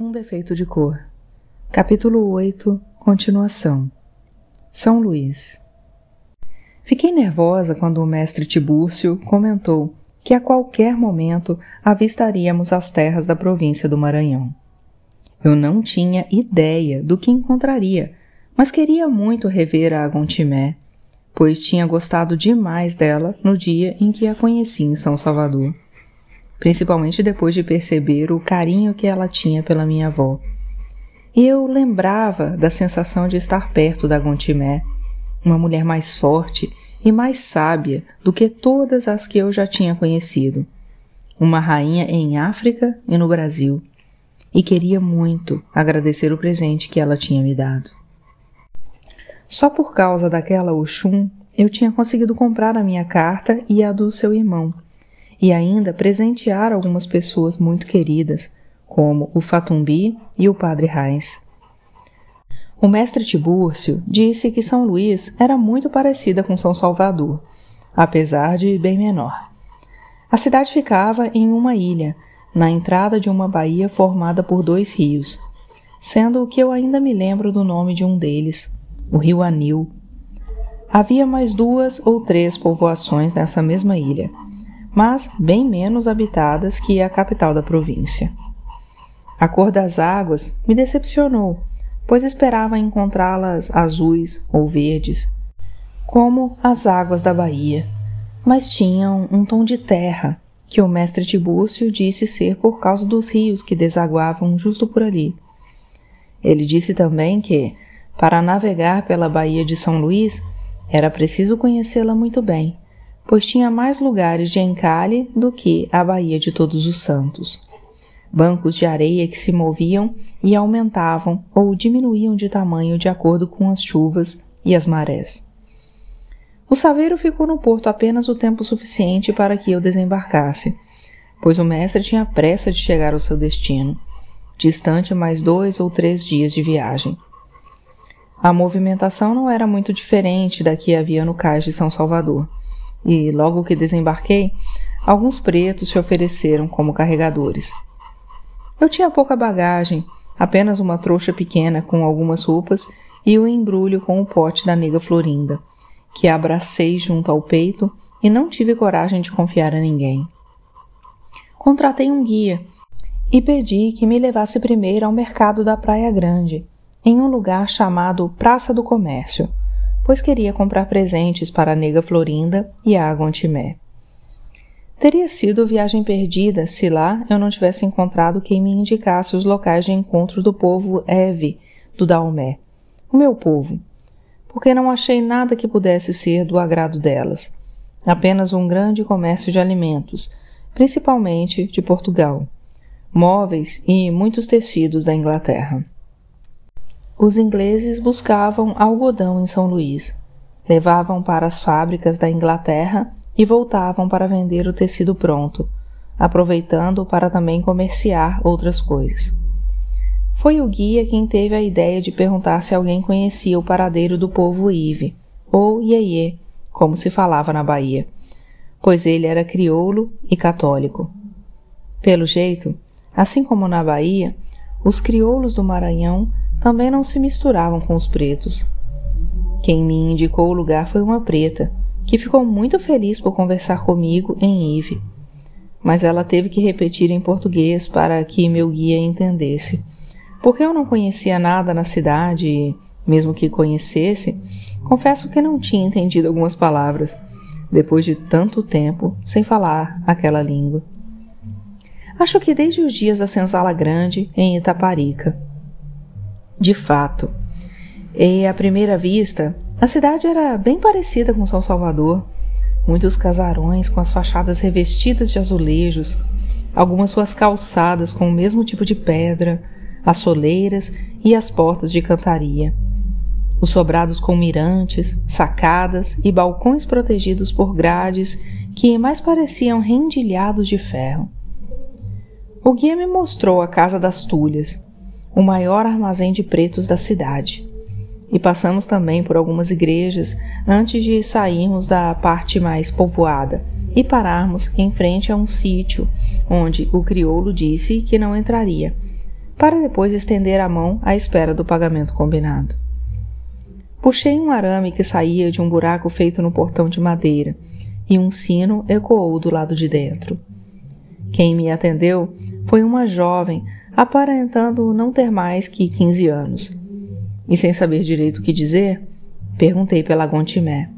Um defeito de cor. Capítulo 8 Continuação. São Luís. Fiquei nervosa quando o mestre Tibúrcio comentou que a qualquer momento avistaríamos as terras da província do Maranhão. Eu não tinha ideia do que encontraria, mas queria muito rever a Agontimé, pois tinha gostado demais dela no dia em que a conheci em São Salvador principalmente depois de perceber o carinho que ela tinha pela minha avó. E eu lembrava da sensação de estar perto da Gontimé, uma mulher mais forte e mais sábia do que todas as que eu já tinha conhecido. Uma rainha em África e no Brasil. E queria muito agradecer o presente que ela tinha me dado. Só por causa daquela Oxum, eu tinha conseguido comprar a minha carta e a do seu irmão, e ainda presentear algumas pessoas muito queridas, como o Fatumbi e o Padre Heinz. O mestre Tibúrcio disse que São Luís era muito parecida com São Salvador, apesar de bem menor. A cidade ficava em uma ilha, na entrada de uma baía formada por dois rios, sendo que eu ainda me lembro do nome de um deles, o Rio Anil. Havia mais duas ou três povoações nessa mesma ilha, mas bem menos habitadas que a capital da província. A cor das águas me decepcionou, pois esperava encontrá-las azuis ou verdes, como as águas da Bahia, mas tinham um tom de terra, que o mestre Tibúrcio disse ser por causa dos rios que desaguavam justo por ali. Ele disse também que, para navegar pela Baía de São Luís, era preciso conhecê-la muito bem pois tinha mais lugares de encalhe do que a Baía de Todos os Santos. Bancos de areia que se moviam e aumentavam ou diminuíam de tamanho de acordo com as chuvas e as marés. O saveiro ficou no porto apenas o tempo suficiente para que eu desembarcasse, pois o mestre tinha pressa de chegar ao seu destino, distante mais dois ou três dias de viagem. A movimentação não era muito diferente da que havia no cais de São Salvador e, logo que desembarquei, alguns pretos se ofereceram como carregadores. Eu tinha pouca bagagem, apenas uma trouxa pequena com algumas roupas e o um embrulho com o pote da nega Florinda, que abracei junto ao peito e não tive coragem de confiar a ninguém. Contratei um guia e pedi que me levasse primeiro ao mercado da Praia Grande, em um lugar chamado Praça do Comércio, pois queria comprar presentes para a nega Florinda e a Agontimé. Teria sido viagem perdida se lá eu não tivesse encontrado quem me indicasse os locais de encontro do povo Eve, do Daomé, o meu povo, porque não achei nada que pudesse ser do agrado delas, apenas um grande comércio de alimentos, principalmente de Portugal, móveis e muitos tecidos da Inglaterra. Os ingleses buscavam algodão em São Luís, levavam para as fábricas da Inglaterra e voltavam para vender o tecido pronto, aproveitando para também comerciar outras coisas. Foi o guia quem teve a ideia de perguntar se alguém conhecia o paradeiro do povo Ive, ou Iê, como se falava na Bahia, pois ele era crioulo e católico. Pelo jeito, assim como na Bahia, os crioulos do Maranhão também não se misturavam com os pretos. Quem me indicou o lugar foi uma preta, que ficou muito feliz por conversar comigo em Ive. Mas ela teve que repetir em português para que meu guia entendesse. Porque eu não conhecia nada na cidade e, mesmo que conhecesse, confesso que não tinha entendido algumas palavras, depois de tanto tempo sem falar aquela língua. Acho que desde os dias da senzala grande em Itaparica. De fato. E à primeira vista, a cidade era bem parecida com São Salvador. Muitos casarões com as fachadas revestidas de azulejos, algumas suas calçadas com o mesmo tipo de pedra, as soleiras e as portas de cantaria. Os sobrados com mirantes, sacadas e balcões protegidos por grades que mais pareciam rendilhados de ferro. O guia me mostrou a Casa das Tulhas, o maior armazém de pretos da cidade. E passamos também por algumas igrejas antes de sairmos da parte mais povoada e pararmos em frente a um sítio onde o crioulo disse que não entraria, para depois estender a mão à espera do pagamento combinado. Puxei um arame que saía de um buraco feito no portão de madeira e um sino ecoou do lado de dentro. Quem me atendeu foi uma jovem, aparentando não ter mais que 15 anos. E sem saber direito o que dizer, perguntei pela Gontimé.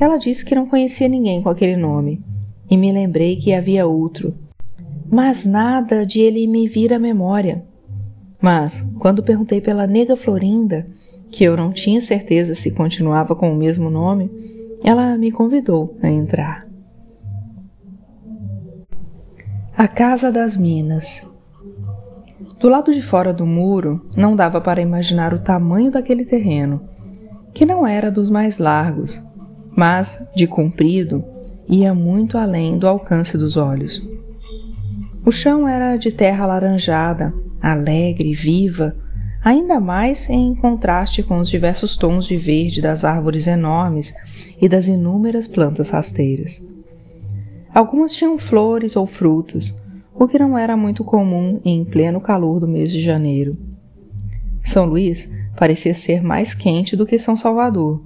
Ela disse que não conhecia ninguém com aquele nome, e me lembrei que havia outro, mas nada de ele me vir à memória. Mas, quando perguntei pela nega Florinda, que eu não tinha certeza se continuava com o mesmo nome, ela me convidou a entrar. A Casa das Minas. Do lado de fora do muro, não dava para imaginar o tamanho daquele terreno, que não era dos mais largos, mas, de comprido, ia muito além do alcance dos olhos. O chão era de terra alaranjada, alegre, viva, ainda mais em contraste com os diversos tons de verde das árvores enormes e das inúmeras plantas rasteiras. Algumas tinham flores ou frutos, o que não era muito comum em pleno calor do mês de janeiro. São Luís parecia ser mais quente do que São Salvador,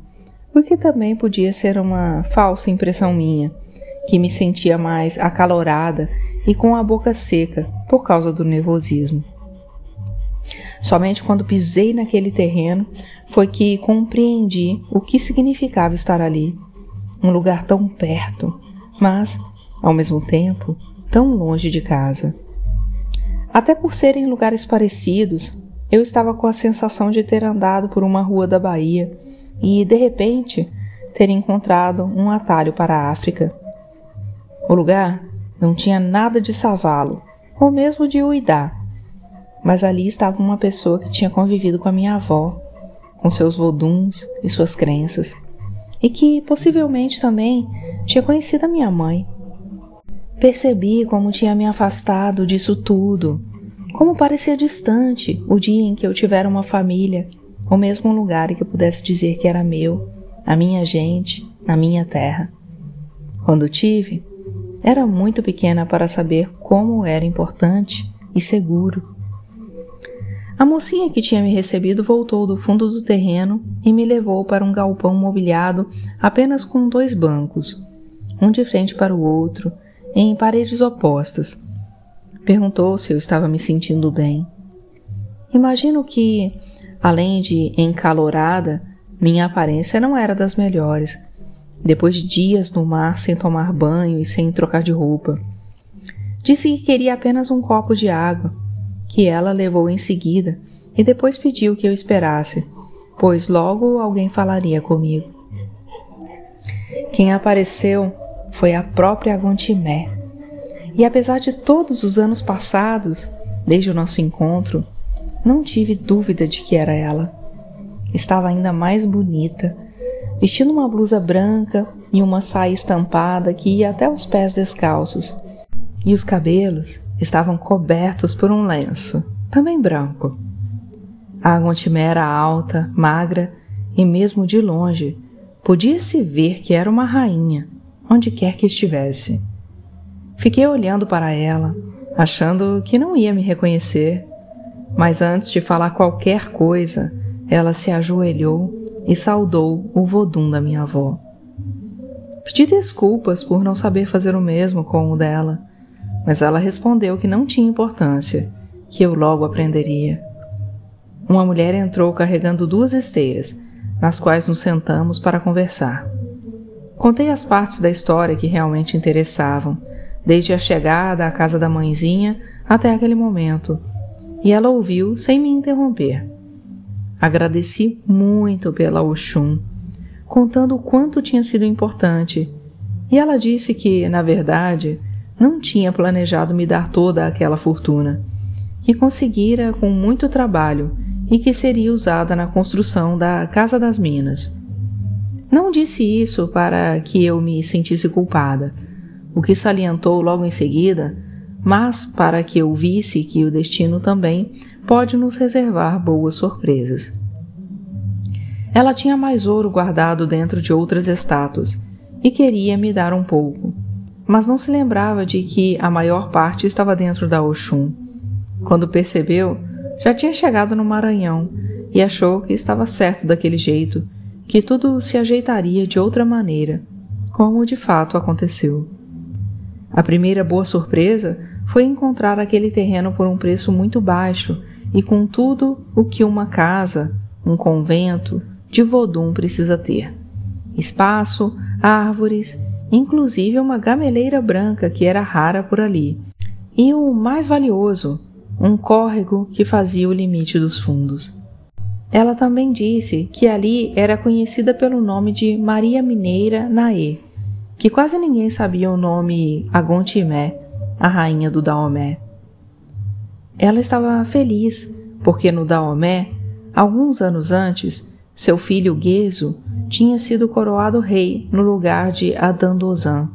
o que também podia ser uma falsa impressão minha, que me sentia mais acalorada e com a boca seca por causa do nervosismo. Somente quando pisei naquele terreno foi que compreendi o que significava estar ali, um lugar tão perto, mas ao mesmo tempo, tão longe de casa. Até por serem lugares parecidos, eu estava com a sensação de ter andado por uma rua da Bahia e, de repente, ter encontrado um atalho para a África. O lugar não tinha nada de savalo, ou mesmo de uidá, mas ali estava uma pessoa que tinha convivido com a minha avó, com seus voduns e suas crenças, e que possivelmente também tinha conhecido a minha mãe. Percebi como tinha me afastado disso tudo, como parecia distante o dia em que eu tivera uma família, ou mesmo um lugar em que eu pudesse dizer que era meu, a minha gente, na minha terra. Quando tive, era muito pequena para saber como era importante e seguro. A mocinha que tinha me recebido voltou do fundo do terreno e me levou para um galpão mobiliado apenas com dois bancos, um de frente para o outro, em paredes opostas. Perguntou se eu estava me sentindo bem. Imagino que, além de encalorada, minha aparência não era das melhores, depois de dias no mar sem tomar banho e sem trocar de roupa. Disse que queria apenas um copo de água, que ela levou em seguida e depois pediu que eu esperasse, pois logo alguém falaria comigo. Quem apareceu foi a própria Agontimé. E apesar de todos os anos passados, desde o nosso encontro, não tive dúvida de que era ela. Estava ainda mais bonita, vestindo uma blusa branca e uma saia estampada que ia até os pés descalços, e os cabelos estavam cobertos por um lenço, também branco. A Agontimé era alta, magra e, mesmo de longe, podia-se ver que era uma rainha onde quer que estivesse. Fiquei olhando para ela, achando que não ia me reconhecer, mas antes de falar qualquer coisa, ela se ajoelhou e saudou o vodum da minha avó. Pedi desculpas por não saber fazer o mesmo com o dela, mas ela respondeu que não tinha importância, que eu logo aprenderia. Uma mulher entrou carregando duas esteiras, nas quais nos sentamos para conversar. Contei as partes da história que realmente interessavam, desde a chegada à casa da mãezinha até aquele momento, e ela ouviu sem me interromper. Agradeci muito pela Oxum, contando o quanto tinha sido importante, e ela disse que, na verdade, não tinha planejado me dar toda aquela fortuna, que conseguira com muito trabalho e que seria usada na construção da Casa das Minas. Não disse isso para que eu me sentisse culpada, o que salientou logo em seguida, mas para que eu visse que o destino também pode nos reservar boas surpresas. Ela tinha mais ouro guardado dentro de outras estátuas e queria me dar um pouco, mas não se lembrava de que a maior parte estava dentro da Oxum. Quando percebeu, já tinha chegado no Maranhão e achou que estava certo daquele jeito, que tudo se ajeitaria de outra maneira, como de fato aconteceu. A primeira boa surpresa foi encontrar aquele terreno por um preço muito baixo e com tudo o que uma casa, um convento de Vodum precisa ter: espaço, árvores, inclusive uma gameleira branca que era rara por ali, e o mais valioso, um córrego que fazia o limite dos fundos. Ela também disse que ali era conhecida pelo nome de Maria Mineira Naê, que quase ninguém sabia o nome Agontimé, a rainha do Daomé. Ela estava feliz porque no Daomé, alguns anos antes, seu filho Gueso tinha sido coroado rei no lugar de Adandozan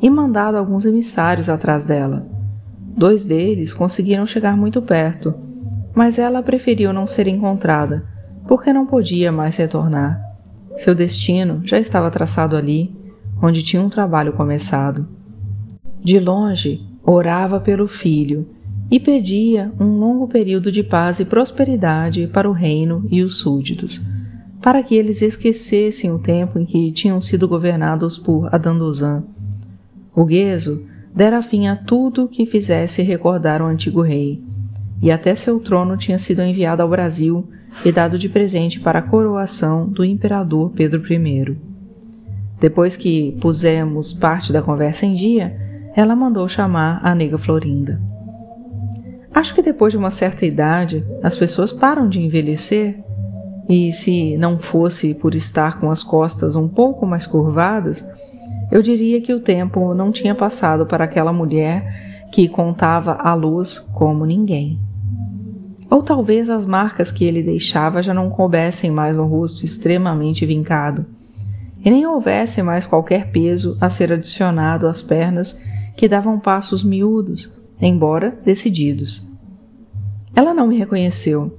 e mandado alguns emissários atrás dela. Dois deles conseguiram chegar muito perto, mas ela preferiu não ser encontrada, porque não podia mais retornar. Seu destino já estava traçado ali, onde tinha um trabalho começado. De longe, orava pelo filho e pedia um longo período de paz e prosperidade para o reino e os súditos, para que eles esquecessem o tempo em que tinham sido governados por Adandozan. O Gueso dera fim a tudo que fizesse recordar o antigo rei, e até seu trono tinha sido enviado ao Brasil e dado de presente para a coroação do imperador Pedro I. Depois que pusemos parte da conversa em dia, ela mandou chamar a nega Florinda. Acho que depois de uma certa idade, as pessoas param de envelhecer, e se não fosse por estar com as costas um pouco mais curvadas, eu diria que o tempo não tinha passado para aquela mulher que contava a luz como ninguém. Ou talvez as marcas que ele deixava já não coubessem mais no rosto extremamente vincado, e nem houvesse mais qualquer peso a ser adicionado às pernas que davam passos miúdos embora decididos. Ela não me reconheceu,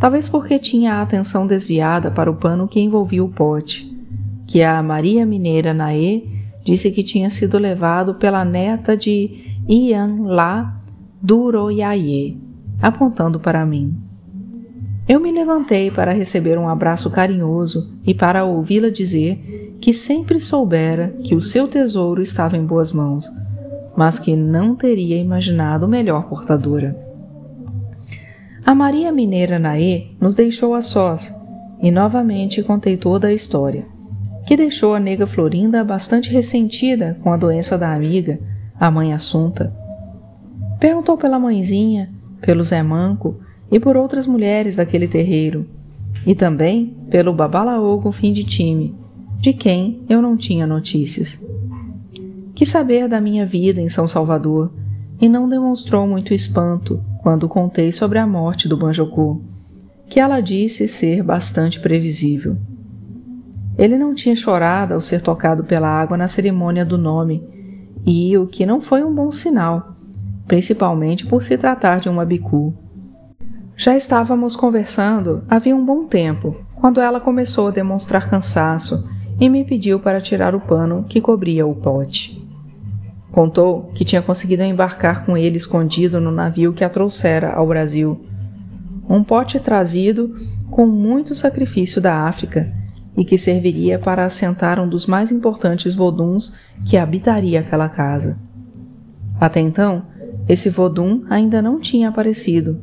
talvez porque tinha a atenção desviada para o pano que envolvia o pote, que a Maria Mineira Naê disse que tinha sido levado pela neta de Ian La Duroyaye, apontando para mim. Eu me levantei para receber um abraço carinhoso e para ouvi-la dizer que sempre soubera que o seu tesouro estava em boas mãos mas que não teria imaginado melhor portadora. A Maria Mineira Naê nos deixou a sós e novamente contei toda a história, que deixou a nega Florinda bastante ressentida com a doença da amiga, a mãe Assunta. Perguntou pela mãezinha, pelo Zé Manco e por outras mulheres daquele terreiro, e também pelo Babalaogo fim de time, de quem eu não tinha notícias. Quis saber da minha vida em São Salvador e não demonstrou muito espanto quando contei sobre a morte do Banjocô, que ela disse ser bastante previsível. Ele não tinha chorado ao ser tocado pela água na cerimônia do nome, e o que não foi um bom sinal, principalmente por se tratar de uma bicu. Já estávamos conversando havia um bom tempo, quando ela começou a demonstrar cansaço e me pediu para tirar o pano que cobria o pote. Contou que tinha conseguido embarcar com ele escondido no navio que a trouxera ao Brasil. Um pote trazido com muito sacrifício da África e que serviria para assentar um dos mais importantes voduns que habitaria aquela casa. Até então, esse vodum ainda não tinha aparecido,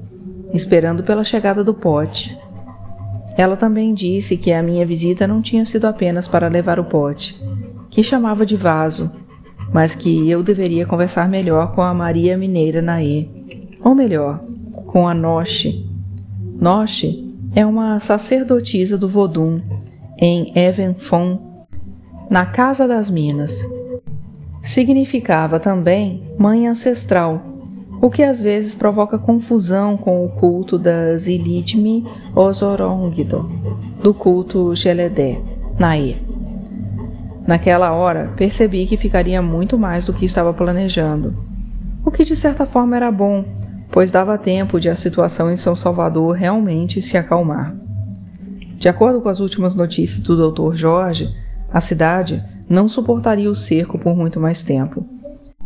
esperando pela chegada do pote. Ela também disse que a minha visita não tinha sido apenas para levar o pote, que chamava de vaso mas que eu deveria conversar melhor com a Maria Mineira Naê, ou melhor, com a Noche. Noche é uma sacerdotisa do Vodum em Evenfon, na Casa das Minas. Significava também mãe ancestral, o que às vezes provoca confusão com o culto das Ilitmi Osorongdo, do culto Geledé, Naê. Naquela hora, percebi que ficaria muito mais do que estava planejando. O que de certa forma era bom, pois dava tempo de a situação em São Salvador realmente se acalmar. De acordo com as últimas notícias do Dr. Jorge, a cidade não suportaria o cerco por muito mais tempo,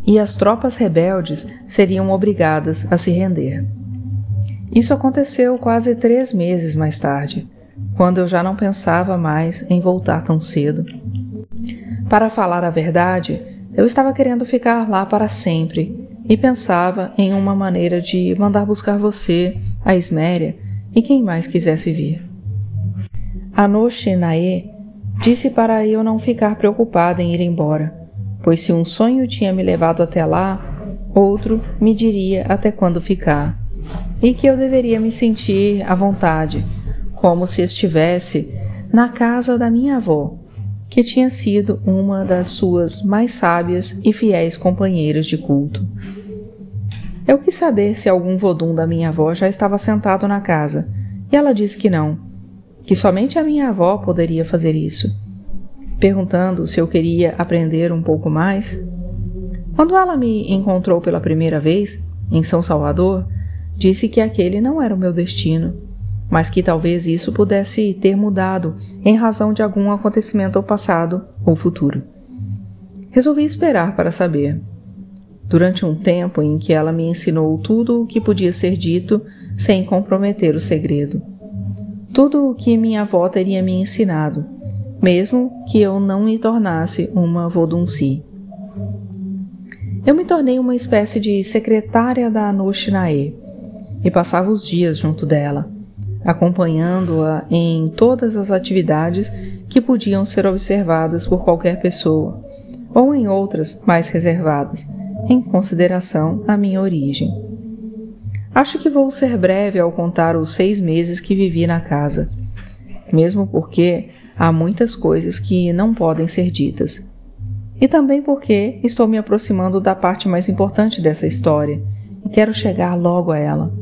e as tropas rebeldes seriam obrigadas a se render. Isso aconteceu quase três meses mais tarde, quando eu já não pensava mais em voltar tão cedo. Para falar a verdade, eu estava querendo ficar lá para sempre e pensava em uma maneira de mandar buscar você, a Isméria e quem mais quisesse vir. Anoche Nae disse para eu não ficar preocupada em ir embora, pois se um sonho tinha me levado até lá, outro me diria até quando ficar, e que eu deveria me sentir à vontade, como se estivesse na casa da minha avó, que tinha sido uma das suas mais sábias e fiéis companheiras de culto. Eu quis saber se algum vodum da minha avó já estava sentado na casa, e ela disse que não, que somente a minha avó poderia fazer isso. Perguntando se eu queria aprender um pouco mais, quando ela me encontrou pela primeira vez, em São Salvador, disse que aquele não era o meu destino, mas que talvez isso pudesse ter mudado em razão de algum acontecimento passado ou futuro. Resolvi esperar para saber. Durante um tempo em que ela me ensinou tudo o que podia ser dito sem comprometer o segredo. Tudo o que minha avó teria me ensinado, mesmo que eu não me tornasse uma vodunci. Eu me tornei uma espécie de secretária da Anushinae e passava os dias junto dela, acompanhando-a em todas as atividades que podiam ser observadas por qualquer pessoa, ou em outras mais reservadas, em consideração à minha origem. Acho que vou ser breve ao contar os seis meses que vivi na casa, mesmo porque há muitas coisas que não podem ser ditas e também porque estou me aproximando da parte mais importante dessa história e quero chegar logo a ela.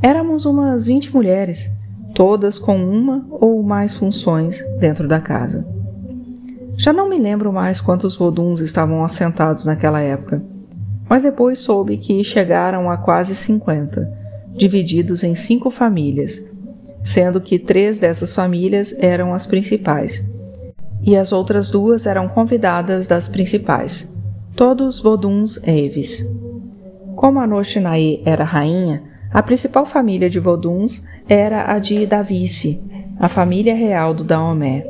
Éramos umas 20 mulheres, todas com uma ou mais funções dentro da casa. Já não me lembro mais quantos voduns estavam assentados naquela época, mas depois soube que chegaram a quase 50, divididos em cinco famílias, sendo que três dessas famílias eram as principais e as outras duas eram convidadas das principais, todos Voduns Eves. Como a Noshinae era rainha, a principal família de Voduns era a de Davice, a família real do Daomé,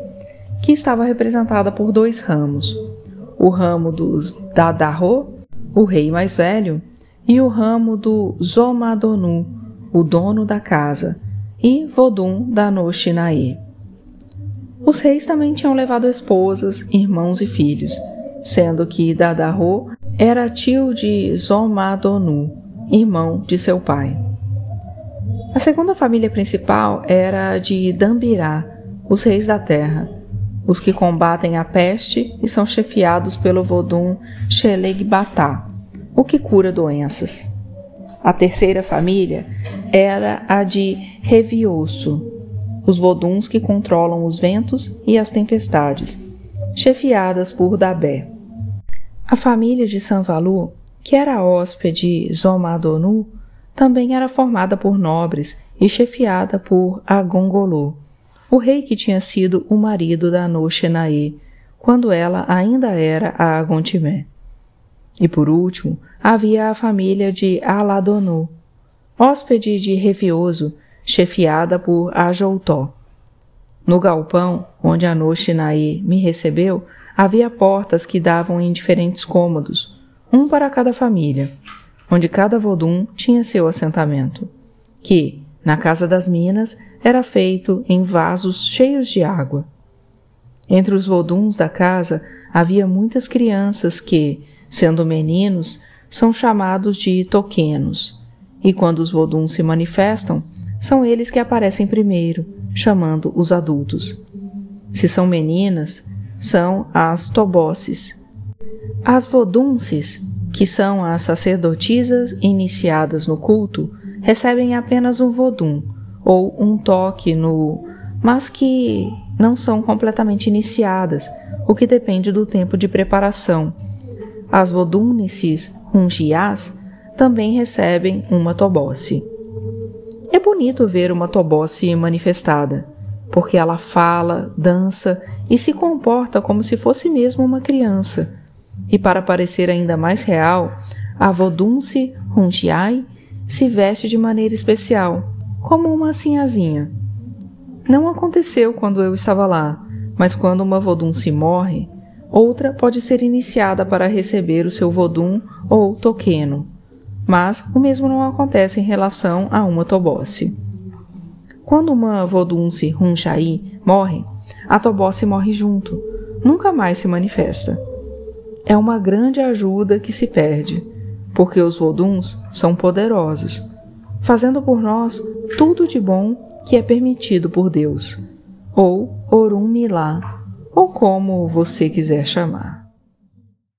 que estava representada por dois ramos, o ramo dos Dadarro, o rei mais velho, e o ramo do Zomadonu, o dono da casa, e Vodum da Noshinae. Os reis também tinham levado esposas, irmãos e filhos, sendo que Dadarro era tio de Zomadonu, irmão de seu pai. A segunda família principal era de Dambirá, os reis da terra, os que combatem a peste e são chefiados pelo Vodum Shelegbatá, o que cura doenças. A terceira família era a de Revioso, os voduns que controlam os ventos e as tempestades, chefiadas por Dabé. A família de Sanvalu, que era hóspede Zomadonu, também era formada por nobres e chefiada por Agongolu, o rei que tinha sido o marido da Nochenae, quando ela ainda era a Agontimé. E por último, havia a família de Aladonu, hóspede de Revioso, chefiada por Ajoutó. No galpão, onde a Noshinae me recebeu, havia portas que davam em diferentes cômodos, um para cada família, onde cada vodum tinha seu assentamento, que, na casa das minas, era feito em vasos cheios de água. Entre os voduns da casa havia muitas crianças que, sendo meninos, são chamados de toquenos, e quando os voduns se manifestam, são eles que aparecem primeiro, chamando os adultos. Se são meninas, são as tobosses. As vodunces, que são as sacerdotisas iniciadas no culto, recebem apenas um vodum ou um toque no, mas que não são completamente iniciadas, o que depende do tempo de preparação. As vodunices rungiás também recebem uma tobosse. É bonito ver uma tobosse manifestada, porque ela fala, dança e se comporta como se fosse mesmo uma criança. E para parecer ainda mais real, a Vodunce Runjiai se veste de maneira especial, como uma sinhazinha. Não aconteceu quando eu estava lá, mas quando uma vodunce morre, outra pode ser iniciada para receber o seu vodum ou toqueno. Mas o mesmo não acontece em relação a uma tobosse. Quando uma vodunce runchai morre, a tobosse morre junto, nunca mais se manifesta. É uma grande ajuda que se perde, porque os voduns são poderosos, fazendo por nós tudo de bom que é permitido por Deus, ou Orum Milá, ou como você quiser chamar.